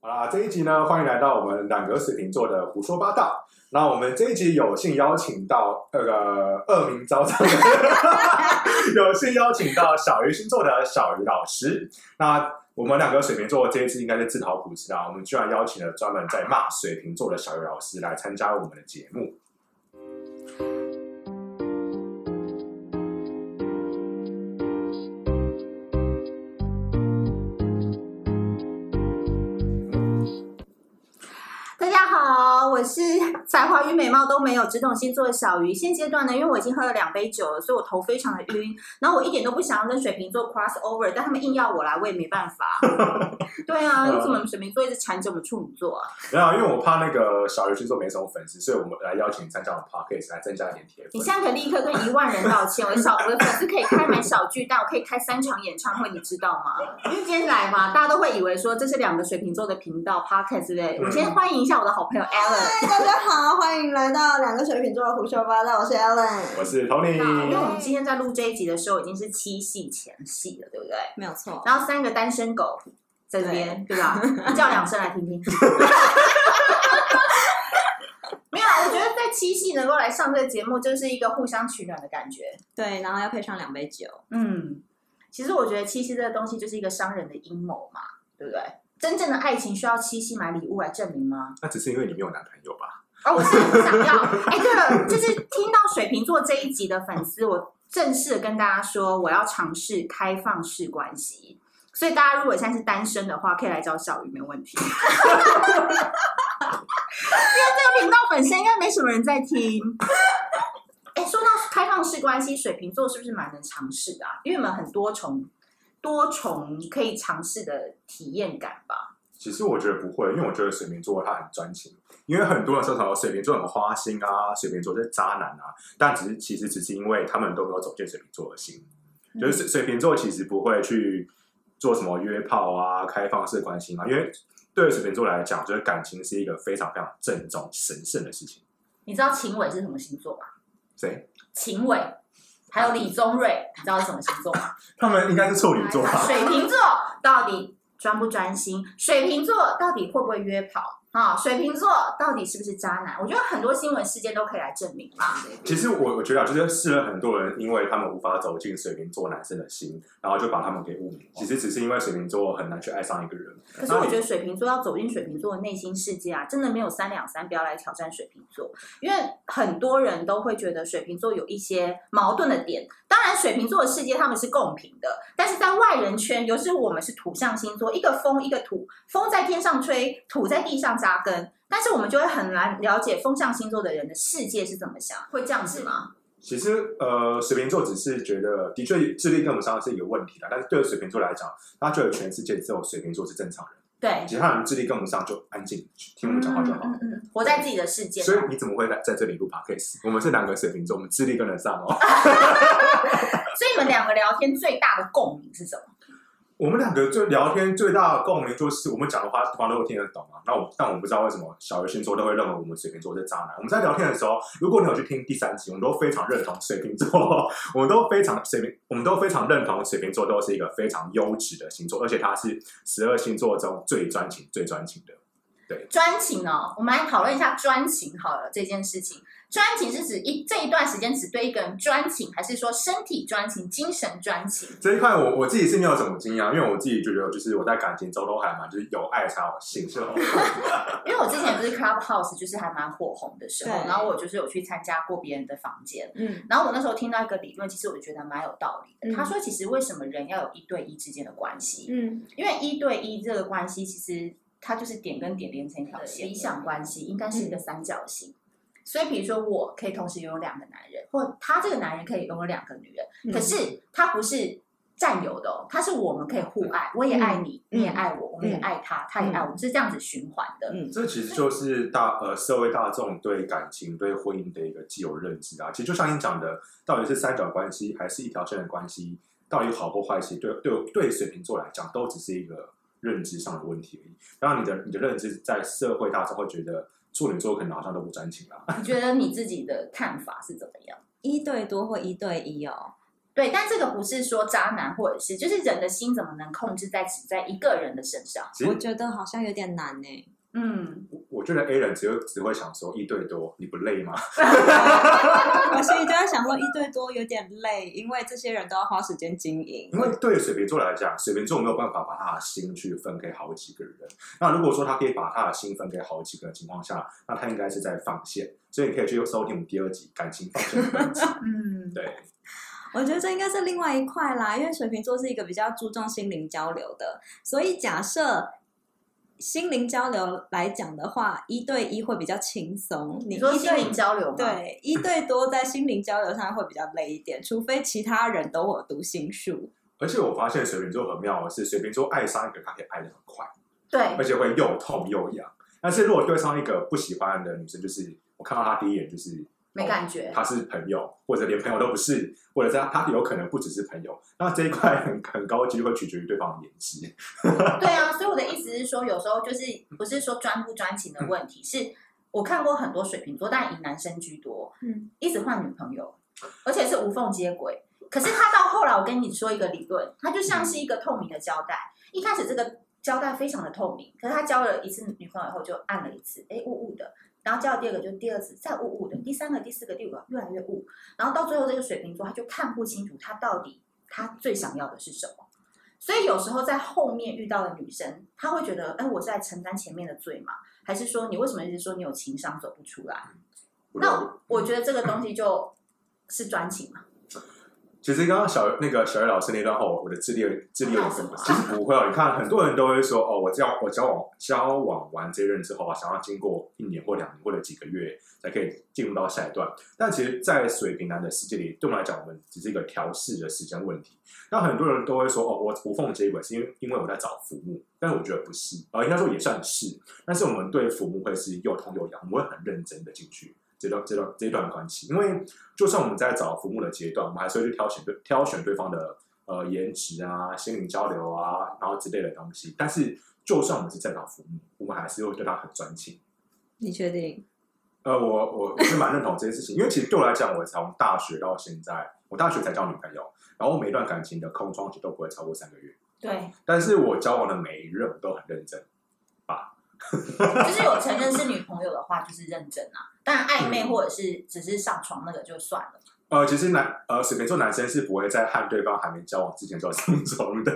好啦，这一集呢，欢迎来到我们两个水瓶座的胡说八道。那我们这一集有幸邀请到那个恶名昭彰的，有幸邀请到小鱼星座的小鱼老师。那我们两个水瓶座这一次应该是自讨苦吃啊，我们居然邀请了专门在骂水瓶座的小鱼老师来参加我们的节目。我是 才华与美貌都没有，只懂星座的小鱼。现阶段呢，因为我已经喝了两杯酒了，所以我头非常的晕。然后我一点都不想要跟水瓶座 cross over，但他们硬要我来，我也没办法。对啊，为什么水瓶座一直缠着我们处女座啊？没有，因为我怕那个小鱼星座没什么粉丝，所以我们来邀请参加我们 podcast 来增加一点铁粉。你现在可以立刻跟一万人道歉，我的小我的粉丝可以开满小巨蛋，我可以开三场演唱会，你知道吗？因为今天来嘛，大家都会以为说这是两个水瓶座的频道 podcast 对不对？我先欢迎一下我的好朋友 Alan。嗨，大家好，欢迎来到两个水瓶座的胡说八道。我是 Ellen，我是 Tony。因为我们今天在录这一集的时候，已经是七夕前夕了，对不对？没有错。然后三个单身狗在这边，对，对吧？叫两声来听听。没有，我觉得在七夕能够来上这个节目，就是一个互相取暖的感觉。对，然后要配上两杯酒。嗯，其实我觉得七夕这个东西就是一个商人的阴谋嘛，对不对？真正的爱情需要七夕买礼物来证明吗？那只是因为你没有男朋友吧？哦，我是很想要。哎，对了，就是听到水瓶座这一集的粉丝，我正式的跟大家说，我要尝试开放式关系。所以大家如果现在是单身的话，可以来找小鱼，没有问题。因为这个频道本身应该没什么人在听。哎，说到开放式关系，水瓶座是不是蛮能尝试的啊？因为我们很多重。多重可以尝试的体验感吧。其实我觉得不会，因为我觉得水瓶座他很专情。因为很多人说什么水瓶座很花心啊，水瓶座是渣男啊，但只是其实只是因为他们都没有走进水瓶座的心。嗯、就是水水瓶座其实不会去做什么约炮啊、开放式关系嘛。因为对水瓶座来讲，就是感情是一个非常非常郑重、神圣的事情。你知道秦伟是什么星座吗？谁？秦伟。还有李宗瑞，你知道是什么星座吗？他们应该是处女座吧。水瓶座到底专不专心？水瓶座到底会不会约炮？啊，水瓶座到底是不是渣男？我觉得很多新闻事件都可以来证明嘛。其实我我觉得啊，就是试了很多人，因为他们无法走进水瓶座男生的心，然后就把他们给污名。其实只是因为水瓶座很难去爱上一个人。可是我觉得水瓶座要走进水瓶座的内心世界啊，真的没有三两三，不要来挑战水瓶座，因为很多人都会觉得水瓶座有一些矛盾的点。当然，水瓶座的世界他们是共平的，但是在外人圈，尤其是我们是土象星座，一个风一个土，风在天上吹，土在地上扎根，但是我们就会很难了解风象星座的人的世界是怎么想，会这样子吗？其实，呃，水瓶座只是觉得，的确智力跟不上是一个问题的，但是对水瓶座来讲，他觉得全世界只有水瓶座是正常人。对，其他人智力跟不上就安静听我们讲话就好。嗯嗯，活在自己的世界。所以你怎么会在在这里录 podcast？我们是两个水瓶座，我们智力跟得上哦。所以你们两个聊天最大的共鸣是什么？我们两个最聊天最大的共鸣就是我们讲的话，对方都会听得懂啊。那我但我不知道为什么小鱼星座都会认为我们水瓶座是渣男。我们在聊天的时候，如果你有去听第三集，我们都非常认同水瓶座，我们都非常水瓶，我们都非常认同水瓶座都是一个非常优质的星座，而且他是十二星座中最专情、最专情的。对，专情哦，我们来讨论一下专情好了这件事情。专情是指一这一段时间只对一个人专情，还是说身体专情、精神专情？这一块我我自己是没有什么经验，因为我自己觉得就是我在感情中都还蛮就是有爱才有性，是 因为我之前不是 Clubhouse 就是还蛮火红的时候，然后我就是有去参加过别人的房间，嗯，然后我那时候听到一个理论，其实我觉得蛮有道理的。嗯、他说，其实为什么人要有一对一之间的关系？嗯，因为一对一这个关系，其实它就是点跟点连成一条线，理想关系应该是一个三角形。嗯所以，比如说，我可以同时拥有两个男人，或他这个男人可以拥有两个女人。嗯、可是，他不是占有的哦，他是我们可以互爱，我也爱你，嗯、你也爱我，我们也爱他，他也爱我们，是这样子循环的。嗯，这其实就是大呃社会大众对感情、对婚姻的一个既有认知啊。其实就像你讲的，到底是三角关系还是一条线的关系，到底好或坏，其实对对对水瓶座来讲，都只是一个认知上的问题而已。当然，你的你的认知在社会大众会觉得。处女座可能好像都不专情了。你觉得你自己的看法是怎么样？一对多或一对一哦？对，但这个不是说渣男，或者是就是人的心怎么能控制在只在一个人的身上？我觉得好像有点难呢。嗯，我觉得 A 人只有只会想说一对多，你不累吗？我心里就在想说一对多有点累，因为这些人都要花时间经营。因为对水瓶座来讲，水瓶座没有办法把他的心去分给好几个人。那如果说他可以把他的心分给好几个人的情况下，那他应该是在放线。所以你可以去收听我们第二集感情放线的集。嗯，对。我觉得这应该是另外一块啦，因为水瓶座是一个比较注重心灵交流的，所以假设。心灵交流来讲的话，一对一会比较轻松。你说心灵交流吗？对，一对多在心灵交流上会比较累一点，除非其他人都有读心术。而且我发现水瓶座很妙的是，水瓶座爱上一个，他可以爱的很快，对，而且会又痛又痒。但是如果对上一个不喜欢的女生，就是我看到她第一眼就是。没感觉，他是朋友，或者连朋友都不是，或者是他他有可能不只是朋友。那这一块很很高的机会取决于对方的颜值。对啊，所以我的意思是说，有时候就是不是说专不专情的问题，嗯、是我看过很多水瓶座，但以男生居多，嗯，一直换女朋友，而且是无缝接轨。可是他到后来，我跟你说一个理论，他就像是一个透明的胶带，一开始这个胶带非常的透明，可是他交了一次女朋友以后就暗了一次，哎，雾雾的。然后叫第二个，就第二次再雾雾的，第三个、第四个、第五个越来越雾，然后到最后这个水瓶座他就看不清楚他到底他最想要的是什么，所以有时候在后面遇到的女生，她会觉得，哎，我是在承担前面的罪吗？还是说你为什么一直说你有情商走不出来？那我觉得这个东西就是专情嘛。其实刚刚小那个小叶老师那段话，我的智力智力有点分，其实不会哦。你看，很多人都会说哦，我交我交往交往完这一任之后啊，想要经过一年或两年或者几个月才可以进入到下一段。但其实，在水瓶男的世界里，对我们来讲，我们只是一个调试的时间问题。那很多人都会说哦，我无缝接轨是因为因为我在找浮木，但是我觉得不是，呃，应该说也算是。但是我们对浮木会是又痛又痒，我们会很认真的进去。这段这段这一段关系，因为就算我们在找服务的阶段，我们还是会去挑选对挑选对方的呃颜值啊、心灵交流啊，然后之类的东西。但是，就算我们是在找浮木，我们还是会对他很专情。你确定？呃，我我是蛮认同这件事情，因为其实对我来讲，我从大学到现在，我大学才交女朋友，然后每一段感情的空窗期都不会超过三个月。对，但是我交往的每一任都很认真。就是有承认是女朋友的话，就是认真啊。但暧昧或者是只是上床那个就算了。呃，其实男呃水瓶座男生是不会在和对方还没交往之前就上床的。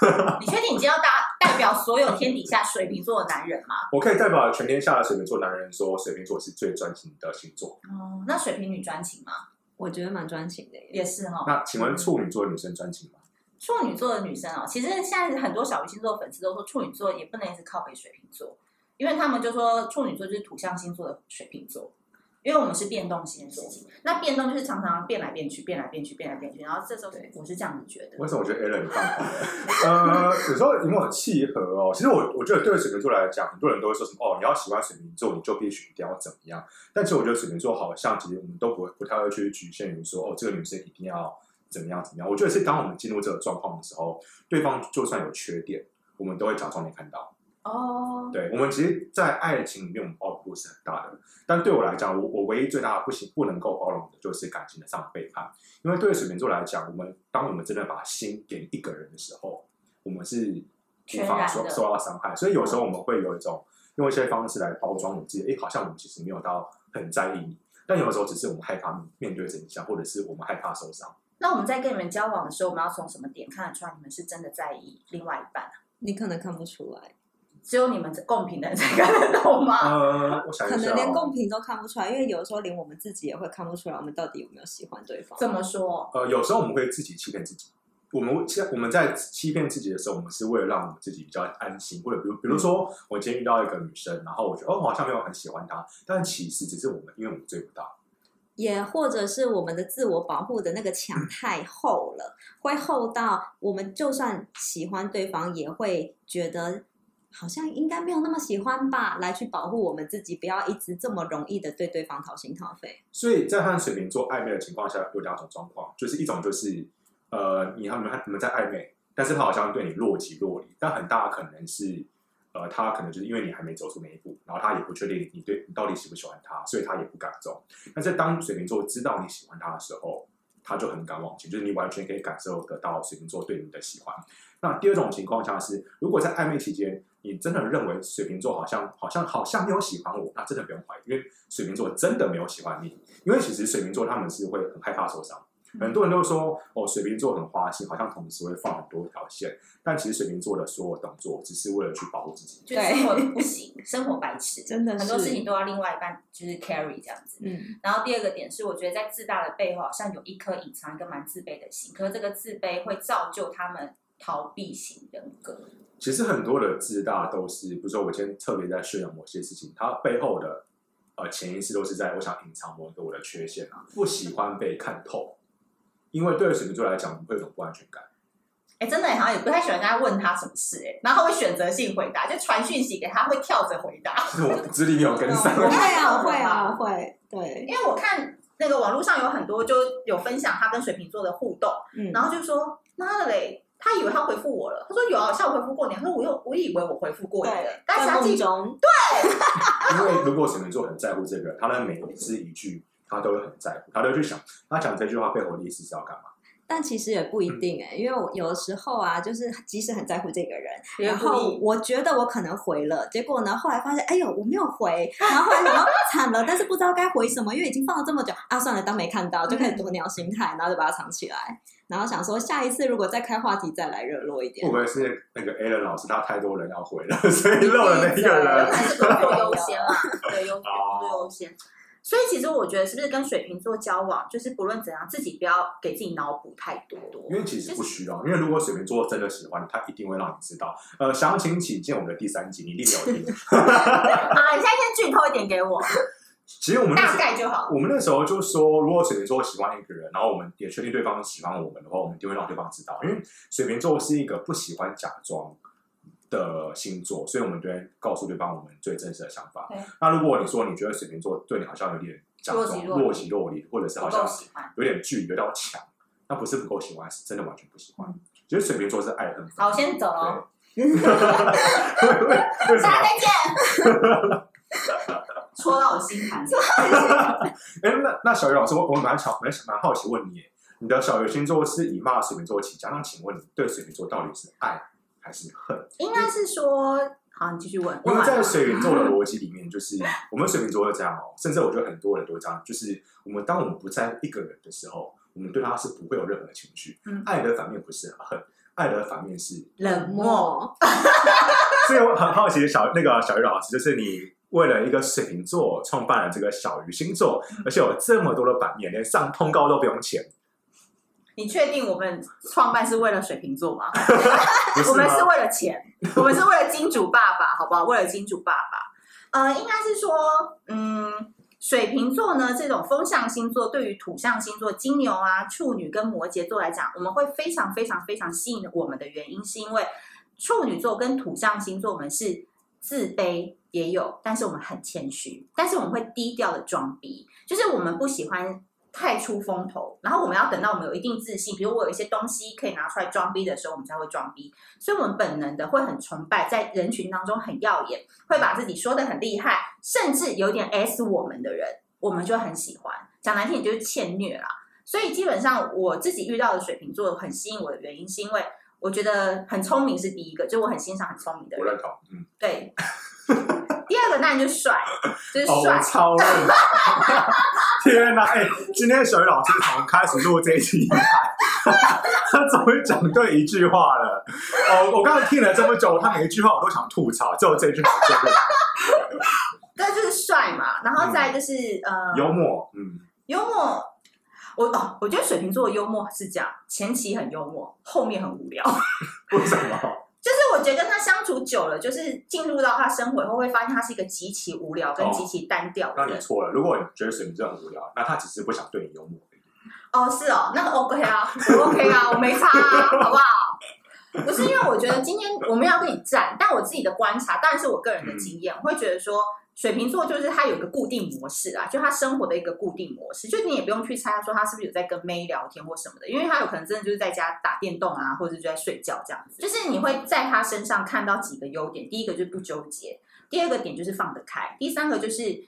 你确定你今天要代代表所有天底下水瓶座的男人吗？我可以代表全天下的水瓶座男人说，水瓶座是最专情的星座。哦，那水瓶女专情吗？我觉得蛮专情的，也是哈、哦。那请问处女座的女生专情吗？处女座的女生哦，其实现在很多小鱼星座粉丝都说处女座也不能一直靠北水瓶座。因为他们就说处女座就是土象星座的水瓶座，因为我们是变动星座，那变动就是常常变来变去，变来变去，变来变去，然后这时候我是这样子觉得。为什么我觉得 Alan 你放空了？呃，有时候有没有契合哦？其实我我觉得对水瓶座来讲，很多人都会说什么哦，你要喜欢水瓶座，你就必须一定要怎么样？但其实我觉得水瓶座好像其实我们都不会不太会去局限于说哦，这个女生一定要怎么样怎么样。我觉得是当我们进入这个状况的时候，对方就算有缺点，我们都会假装没看到。哦，对，我们其实，在爱情里面，我们包容度是很大的。但对我来讲，我我唯一最大的不行，不能够包容的就是感情的上背叛。因为对水瓶座来讲，我们当我们真的把心给一个人的时候，我们是无法受受到伤害。所以有时候我们会有一种用一些方式来包装我们自己，哎，好像我们其实没有到很在意你。但有的时候，只是我们害怕面对真相，或者是我们害怕受伤。那我们在跟你们交往的时候，我们要从什么点看得出来你们是真的在意另外一半？你可能看不出来。只有你们共频的人才看得懂吗？呃，我想一下哦，可能连共频都看不出来，因为有的时候连我们自己也会看不出来，我们到底有没有喜欢对方。怎么说？呃，有时候我们会自己欺骗自己。我们欺我们在欺骗自己的时候，我们是为了让我们自己比较安心，或者比如比如说，我今天遇到一个女生，然后我觉得哦，我好像没有很喜欢她，但其实只是我们因为我们追不到，也或者是我们的自我保护的那个墙太厚了，会厚到我们就算喜欢对方，也会觉得。好像应该没有那么喜欢吧，来去保护我们自己，不要一直这么容易的对对方掏心掏肺。所以在和水瓶座暧昧的情况下，有两种状况，就是一种就是，呃，你和你们你们在暧昧，但是他好像对你若即若离，但很大可能是，呃，他可能就是因为你还没走出那一步，然后他也不确定你对你到底喜不喜欢他，所以他也不敢走。但是当水瓶座知道你喜欢他的时候，他就很敢往前，就是你完全可以感受得到水瓶座对你的喜欢。那第二种情况下是，如果在暧昧期间，你真的认为水瓶座好像好像好像没有喜欢我，那真的不用怀疑，因为水瓶座真的没有喜欢你。因为其实水瓶座他们是会很害怕受伤。很多人都说哦，水瓶座很花心，好像同时会放很多条线。但其实水瓶座的所有动作，只是为了去保护自己。就生活不行，生活白痴，真的很多事情都要另外一半就是 carry 这样子。嗯。然后第二个点是，我觉得在自大的背后，好像有一颗隐藏一个蛮自卑的心。可是这个自卑会造就他们逃避型人格。其实很多的自大都是，比如说我今天特别在炫耀某些事情，它背后的呃潜意识都是在我想隐藏某一个我的缺陷啊，不喜欢被看透。因为对水瓶座来讲，会有种不安全感。哎，真的好像也不太喜欢人家问他什么事，哎，然后会选择性回答，就传讯息给他，会跳着回答。是我资历没有跟上。会啊，会啊，会。对，因为我看那个网络上有很多就有分享他跟水瓶座的互动，嗯，然后就说妈的嘞，他以为他回复我了，他说有啊，下午回复过你，他说我又我以为我回复过你，但是他记中对。因为如果水瓶座很在乎这个，他的每一字一句。他都会很在乎，他都会去想，他讲这句话背后的意思是要干嘛？但其实也不一定哎、因为我有的时候啊，就是即使很在乎这个人，然后我觉得我可能回了，结果呢，后来发现，哎呦，我没有回，然后后来想惨了，但是不知道该回什么，因为已经放了这么久啊，算了，当没看到，就开始鸵鸟心态，然后就把它藏起来，然后想说下一次如果再开话题，再来热络一点。会不会是那个 Alan 老师他太多人要回了，所以漏了那个人？还是工作优先嘛？对，优工作优先。所以其实我觉得，是不是跟水瓶座交往，就是不论怎样，自己不要给自己脑补太多。因为其实不需要，因为如果水瓶座真的喜欢你，他一定会让你知道。呃，详情请见我们的第三集，你一定有听。啊，你现在先剧透一点给我。其实我们大概就好。我们那时候就说，如果水瓶座喜欢一个人，然后我们也确定对方喜欢我们的话，我们一定会让对方知道。因为水瓶座是一个不喜欢假装的星座，所以我们就会告诉对方我们最真实的想法。那如果你说你觉得水瓶座对你好像有点假装若即若离，或者是好像有点距离有点强，那不是不够喜欢，是真的完全不喜欢。其实、嗯、水瓶座是爱恨。好，我先走了。大家再见。戳到我心坎。哎，那那小鱼老师，我我蛮巧蛮蛮好奇问你，你的小鱼星座是以骂水瓶座起家，那请问你对水瓶座到底是爱？还是恨？应该是说，好，你继续问。因为在水瓶座的逻辑里面，就是我们水瓶座会这样哦，甚至我觉得很多人都这样，就是我们当我们不在乎一个人的时候，我们对他是不会有任何的情绪。嗯，爱的反面不是恨，爱的反面是冷漠。所以我很好奇，小那个小鱼老师，就是你为了一个水瓶座创办了这个小鱼星座，而且有这么多的版面，连上通告都不用钱。你确定我们创办是为了水瓶座 吗？我们是为了钱，我们是为了金主爸爸，好不好？为了金主爸爸。呃，应该是说，嗯，水瓶座呢，这种风象星座，对于土象星座金牛啊、处女跟摩羯座来讲，我们会非常非常非常吸引我们的原因，是因为处女座跟土象星座，我们是自卑也有，但是我们很谦虚，但是我们会低调的装逼，就是我们不喜欢。太出风头，然后我们要等到我们有一定自信，比如我有一些东西可以拿出来装逼的时候，我们才会装逼。所以，我们本能的会很崇拜，在人群当中很耀眼，会把自己说的很厉害，甚至有点 S 我们的人，我们就很喜欢。讲难听点就是欠虐啦。所以，基本上我自己遇到的水瓶座很吸引我的原因，是因为我觉得很聪明是第一个，就我很欣赏很聪明的人。我认同，嗯，对。第二个当然就帅，就是帅，哦、超认 天哪！哎、欸，今天小鱼老师从开始录这一期，他终于讲对一句话了。哦，我刚才听了这么久，他每一句话我都想吐槽，只有这一句话。对，就是帅嘛，然后再就是、嗯、呃，幽默，嗯，幽默。我哦，我觉得水瓶座的幽默是这样，前期很幽默，后面很无聊。为什么？就是我觉得跟他相处久了，就是进入到他生活以后，会发现他是一个极其无聊跟极其单调的人。哦。那你错了，如果你觉得水瓶座很无聊，那他只是不想对你幽默。哦，是哦，那个 OK 啊，我 OK 啊，我没差啊，好不好？不是因为我觉得今天我们要跟你战，但我自己的观察，当然是我个人的经验，嗯、我会觉得说。水瓶座就是他有一个固定模式啊，就他生活的一个固定模式，就你也不用去猜他说他是不是有在跟妹聊天或什么的，因为他有可能真的就是在家打电动啊，或者就在睡觉这样子。就是你会在他身上看到几个优点，第一个就是不纠结，第二个点就是放得开，第三个就是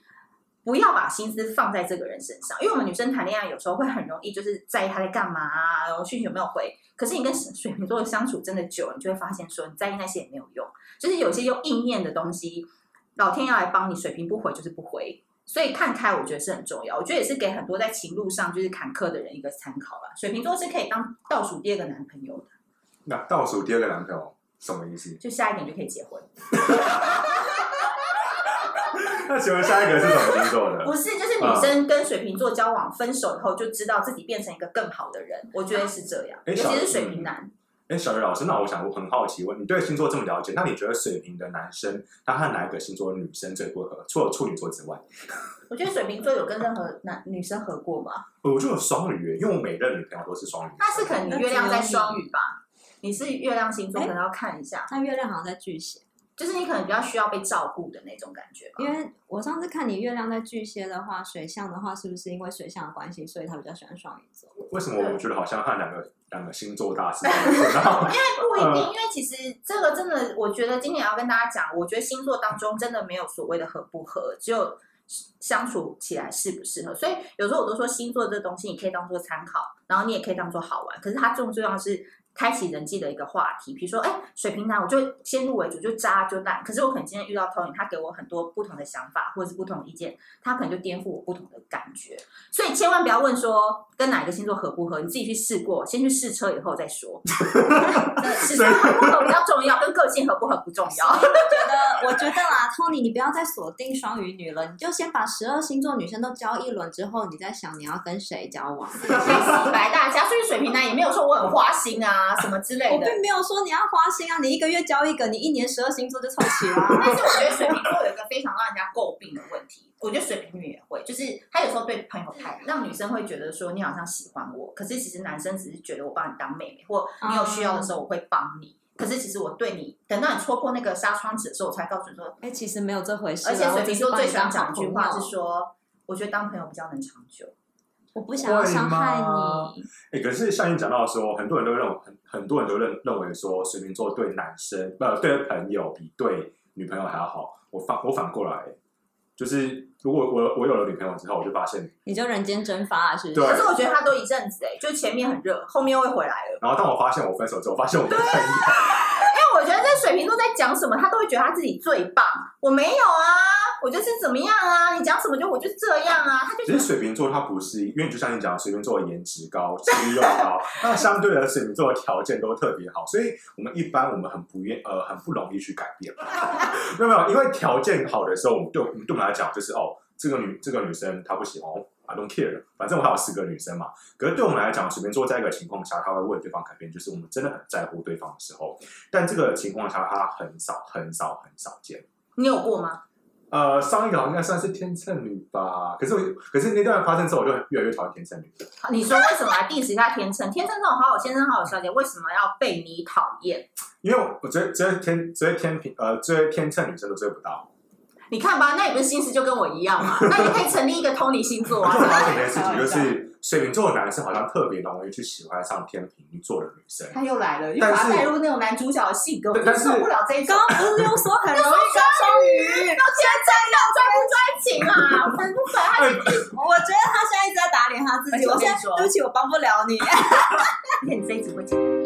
不要把心思放在这个人身上，因为我们女生谈恋爱有时候会很容易就是在意他在干嘛啊，然后讯息有没有回。可是你跟水瓶座相处真的久了，你就会发现说，你在意那些也没有用，就是有些用意念的东西，老天要来帮你，水瓶不回就是不回。所以看开，我觉得是很重要。我觉得也是给很多在情路上就是坎坷的人一个参考吧。水瓶座是可以当倒数第二个男朋友的。那倒数第二个男朋友什么意思？就下一年就可以结婚。那请问下一个是什么星座的？不是，就是女生跟水瓶座交往分手以后，就知道自己变成一个更好的人。我觉得是这样，尤其是水瓶男。哎，小鱼老师，那我想我很好奇问，你对星座这么了解，那你觉得水瓶的男生他和哪一个星座女生最不合？除了处女座之外，我觉得水瓶座有跟任何男女生合过吗？我就有双鱼，因为我每任女朋友都是双鱼。那是可能你月亮在双鱼吧？你是月亮星座，可能要看一下。那月亮好像在巨蟹。就是你可能比较需要被照顾的那种感觉吧。因为我上次看你月亮在巨蟹的话，水象的话，是不是因为水象的关系，所以他比较喜欢双鱼座？为什么我觉得好像和两个两个星座大师？因为不一定，因为其实这个真的，我觉得今天也要跟大家讲，我觉得星座当中真的没有所谓的合不合，只有相处起来适不适合。所以有时候我都说，星座这东西你可以当做参考，然后你也可以当做好玩，可是它最重要的是。开启人际的一个话题，比如说，哎，水瓶男，我就先入为主，就渣就烂。可是我可能今天遇到 Tony，他给我很多不同的想法，或者是不同的意见，他可能就颠覆我不同的感觉。所以千万不要问说跟哪个星座合不合，你自己去试过，先去试车以后再说。试车合不合比较重要，跟个性合不合不重要。我觉得，我觉得啦，Tony，你不要再锁定双鱼女了，你就先把十二星座女生都交一轮之后，你再想你要跟谁交往。洗白大家，所以水瓶男也没有说我很花心啊。啊，什么之类的，我并没有说你要花心啊，你一个月交一个，你一年十二星座就凑齐了。但是我觉得水瓶座有一个非常让人家诟病的问题，我觉得水瓶女也会，就是她有时候对朋友太让女生会觉得说你好像喜欢我，可是其实男生只是觉得我把你当妹妹，或你有需要的时候我会帮你，可是其实我对你，等到你戳破那个纱窗纸的时候，我才告诉你说，哎、欸，其实没有这回事。而且水瓶座最喜欢讲一句话是说，我觉得当朋友比较能长久。我不想要伤害你。哎、欸，可是像你讲到说，很多人都认为很很多人都认认为说，水瓶座对男生不、呃、对朋友比对女朋友还要好。我反我反过来，就是如果我我有了女朋友之后，我就发现你就人间蒸发了，是不是？对。可是我觉得他都一阵子哎，就前面很热，后面又会回来了。然后当我发现我分手之后，我发现我没朋友。因为我觉得这水瓶座在讲什么，他都会觉得他自己最棒。我没有啊。我就是怎么样啊？你讲什么就我就这样啊？他就其实水瓶座他不是，因为就像你讲，水瓶座颜值高，肌肉高，那相对的水瓶座的条件都特别好，所以我们一般我们很不愿呃很不容易去改变。没有没有，因为条件好的时候，我们对我们对我们来讲就是哦，这个女这个女生她不喜欢，I don't care，反正我还有四个女生嘛。可是对我们来讲，水瓶座在一个情况下，他会为对方改变，就是我们真的很在乎对方的时候。但这个情况下，他很少很少很少见。你有过吗？呃，上一个好像应该算是天秤女吧，可是我，可是那段发生之后，我就越来越讨厌天秤女。你说为什么来 diss 一下天秤？天秤这种好好先生、好好小姐，为什么要被你讨厌？因为我追追天追天平呃追天秤女生都追不到。你看吧，那你不是心思就跟我一样嘛？那你可以成立一个 Tony 星座啊。我发现一件事情就是。水瓶座的男生好像特别容易去喜欢上天秤座的女生。他又来了，又把他带入那种男主角的性格，我就受不了这一种。刚刚不是又说很容易 跟双鱼？要天真要专 不专情啊？很不可爱。我觉得他现在一直在打脸他自己。我现在对不起，我帮不了你。你这一集会剪。